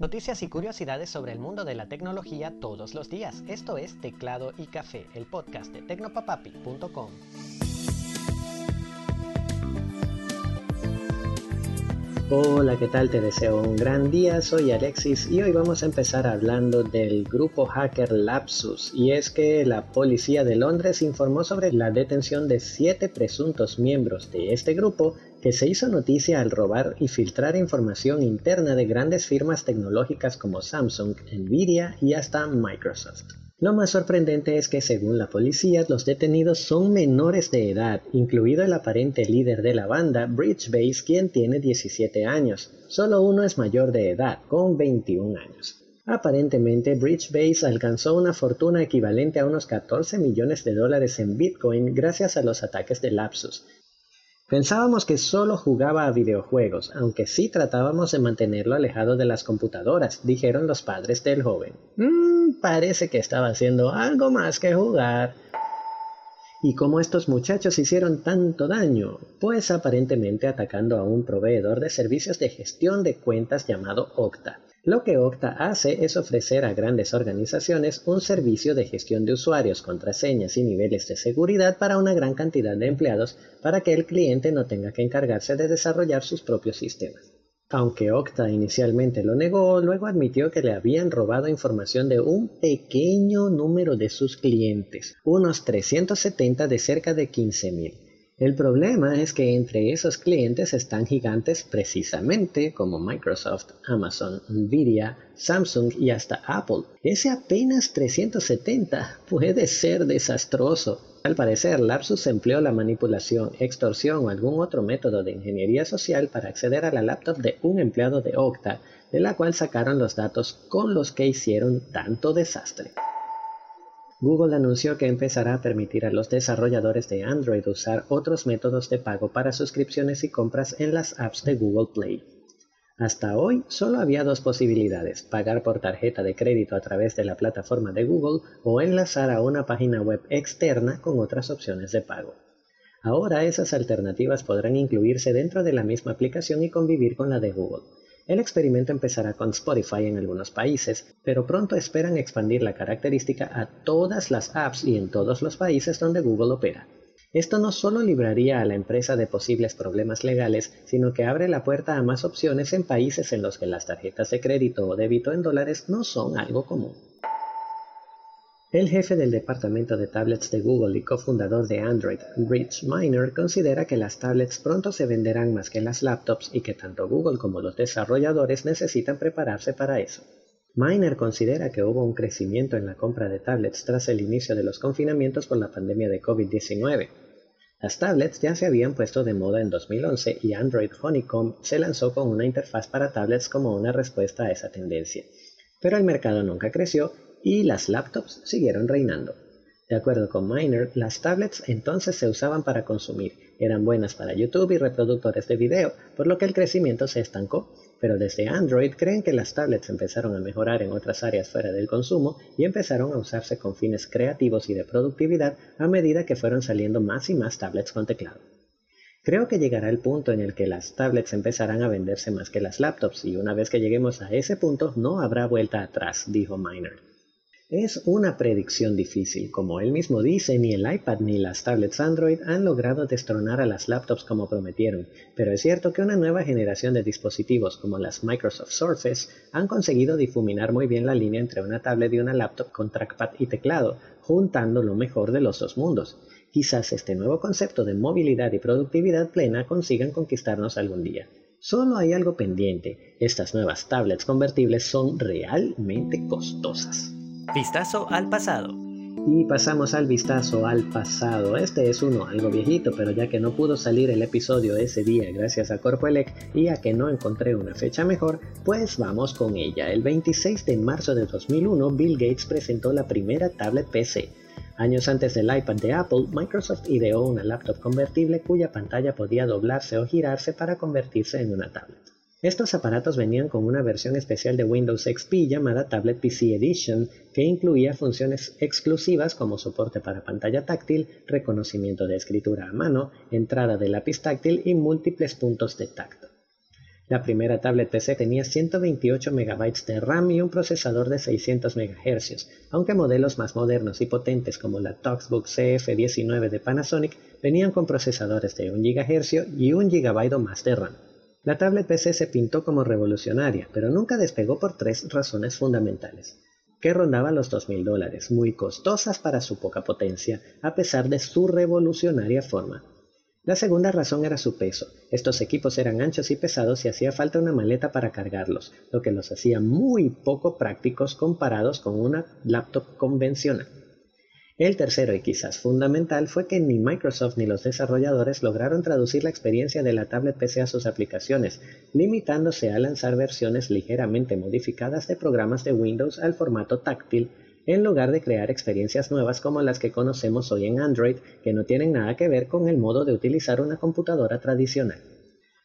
Noticias y curiosidades sobre el mundo de la tecnología todos los días. Esto es Teclado y Café, el podcast de tecnopapapi.com. Hola, ¿qué tal? Te deseo un gran día, soy Alexis y hoy vamos a empezar hablando del grupo hacker Lapsus y es que la policía de Londres informó sobre la detención de siete presuntos miembros de este grupo que se hizo noticia al robar y filtrar información interna de grandes firmas tecnológicas como Samsung, Nvidia y hasta Microsoft. Lo más sorprendente es que según la policía los detenidos son menores de edad, incluido el aparente líder de la banda, Bridge Base, quien tiene 17 años. Solo uno es mayor de edad, con 21 años. Aparentemente, Bridge Base alcanzó una fortuna equivalente a unos 14 millones de dólares en Bitcoin gracias a los ataques de Lapsus, Pensábamos que solo jugaba a videojuegos, aunque sí tratábamos de mantenerlo alejado de las computadoras, dijeron los padres del joven. Mmm, parece que estaba haciendo algo más que jugar. ¿Y cómo estos muchachos hicieron tanto daño? Pues aparentemente atacando a un proveedor de servicios de gestión de cuentas llamado Okta. Lo que Okta hace es ofrecer a grandes organizaciones un servicio de gestión de usuarios, contraseñas y niveles de seguridad para una gran cantidad de empleados para que el cliente no tenga que encargarse de desarrollar sus propios sistemas. Aunque Okta inicialmente lo negó, luego admitió que le habían robado información de un pequeño número de sus clientes, unos 370 de cerca de 15.000. El problema es que entre esos clientes están gigantes precisamente como Microsoft, Amazon, Nvidia, Samsung y hasta Apple. Ese apenas 370 puede ser desastroso. Al parecer, Lapsus empleó la manipulación, extorsión o algún otro método de ingeniería social para acceder a la laptop de un empleado de Okta, de la cual sacaron los datos con los que hicieron tanto desastre. Google anunció que empezará a permitir a los desarrolladores de Android usar otros métodos de pago para suscripciones y compras en las apps de Google Play. Hasta hoy solo había dos posibilidades, pagar por tarjeta de crédito a través de la plataforma de Google o enlazar a una página web externa con otras opciones de pago. Ahora esas alternativas podrán incluirse dentro de la misma aplicación y convivir con la de Google. El experimento empezará con Spotify en algunos países, pero pronto esperan expandir la característica a todas las apps y en todos los países donde Google opera. Esto no solo libraría a la empresa de posibles problemas legales, sino que abre la puerta a más opciones en países en los que las tarjetas de crédito o débito en dólares no son algo común. El jefe del departamento de tablets de Google y cofundador de Android, Rich Miner, considera que las tablets pronto se venderán más que las laptops y que tanto Google como los desarrolladores necesitan prepararse para eso. Miner considera que hubo un crecimiento en la compra de tablets tras el inicio de los confinamientos por la pandemia de COVID-19. Las tablets ya se habían puesto de moda en 2011 y Android Honeycomb se lanzó con una interfaz para tablets como una respuesta a esa tendencia. Pero el mercado nunca creció y las laptops siguieron reinando. De acuerdo con Miner, las tablets entonces se usaban para consumir, eran buenas para YouTube y reproductores de video, por lo que el crecimiento se estancó. Pero desde Android creen que las tablets empezaron a mejorar en otras áreas fuera del consumo y empezaron a usarse con fines creativos y de productividad a medida que fueron saliendo más y más tablets con teclado. Creo que llegará el punto en el que las tablets empezarán a venderse más que las laptops y una vez que lleguemos a ese punto no habrá vuelta atrás, dijo Miner. Es una predicción difícil. Como él mismo dice, ni el iPad ni las tablets Android han logrado destronar a las laptops como prometieron, pero es cierto que una nueva generación de dispositivos como las Microsoft Surface han conseguido difuminar muy bien la línea entre una tablet y una laptop con trackpad y teclado, juntando lo mejor de los dos mundos. Quizás este nuevo concepto de movilidad y productividad plena consigan conquistarnos algún día. Solo hay algo pendiente, estas nuevas tablets convertibles son realmente costosas. Vistazo al pasado. Y pasamos al vistazo al pasado. Este es uno algo viejito, pero ya que no pudo salir el episodio ese día gracias a Corpoelec y a que no encontré una fecha mejor, pues vamos con ella. El 26 de marzo de 2001, Bill Gates presentó la primera tablet PC. Años antes del iPad de Apple, Microsoft ideó una laptop convertible cuya pantalla podía doblarse o girarse para convertirse en una tablet. Estos aparatos venían con una versión especial de Windows XP llamada Tablet PC Edition, que incluía funciones exclusivas como soporte para pantalla táctil, reconocimiento de escritura a mano, entrada de lápiz táctil y múltiples puntos de tacto. La primera tablet PC tenía 128 MB de RAM y un procesador de 600 MHz, aunque modelos más modernos y potentes como la Toxbook CF19 de Panasonic venían con procesadores de 1 GHz y 1 GB más de RAM. La tablet PC se pintó como revolucionaria, pero nunca despegó por tres razones fundamentales que rondaba los 2.000 dólares, muy costosas para su poca potencia, a pesar de su revolucionaria forma. La segunda razón era su peso. Estos equipos eran anchos y pesados y hacía falta una maleta para cargarlos, lo que los hacía muy poco prácticos comparados con una laptop convencional. El tercero y quizás fundamental fue que ni Microsoft ni los desarrolladores lograron traducir la experiencia de la tablet PC a sus aplicaciones, limitándose a lanzar versiones ligeramente modificadas de programas de Windows al formato táctil en lugar de crear experiencias nuevas como las que conocemos hoy en Android, que no tienen nada que ver con el modo de utilizar una computadora tradicional.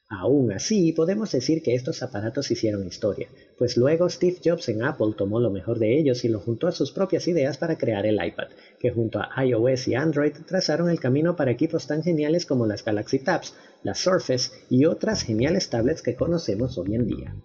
Aún así, podemos decir que estos aparatos hicieron historia, pues luego Steve Jobs en Apple tomó lo mejor de ellos y lo juntó a sus propias ideas para crear el iPad, que junto a iOS y Android trazaron el camino para equipos tan geniales como las Galaxy Tabs, las Surface y otras geniales tablets que conocemos hoy en día.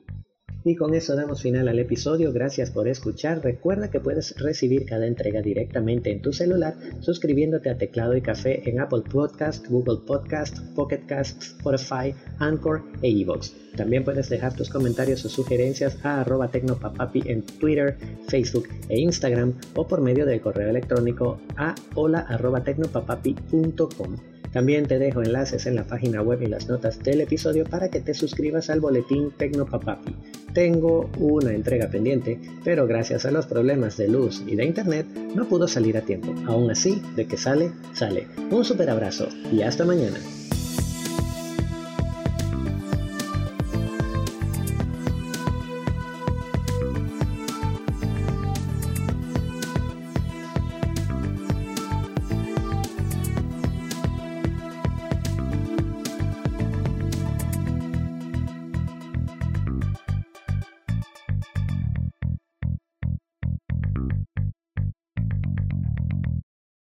Y con eso damos final al episodio. Gracias por escuchar. Recuerda que puedes recibir cada entrega directamente en tu celular suscribiéndote a Teclado y Café en Apple Podcast, Google Podcast, Pocket Cast, Spotify, Anchor e iVoox. También puedes dejar tus comentarios o sugerencias a arroba en Twitter, Facebook e Instagram o por medio del correo electrónico a hola también te dejo enlaces en la página web y las notas del episodio para que te suscribas al boletín Tecnopapapi. Tengo una entrega pendiente, pero gracias a los problemas de luz y de internet no pudo salir a tiempo. Aún así, de que sale, sale. Un super abrazo y hasta mañana.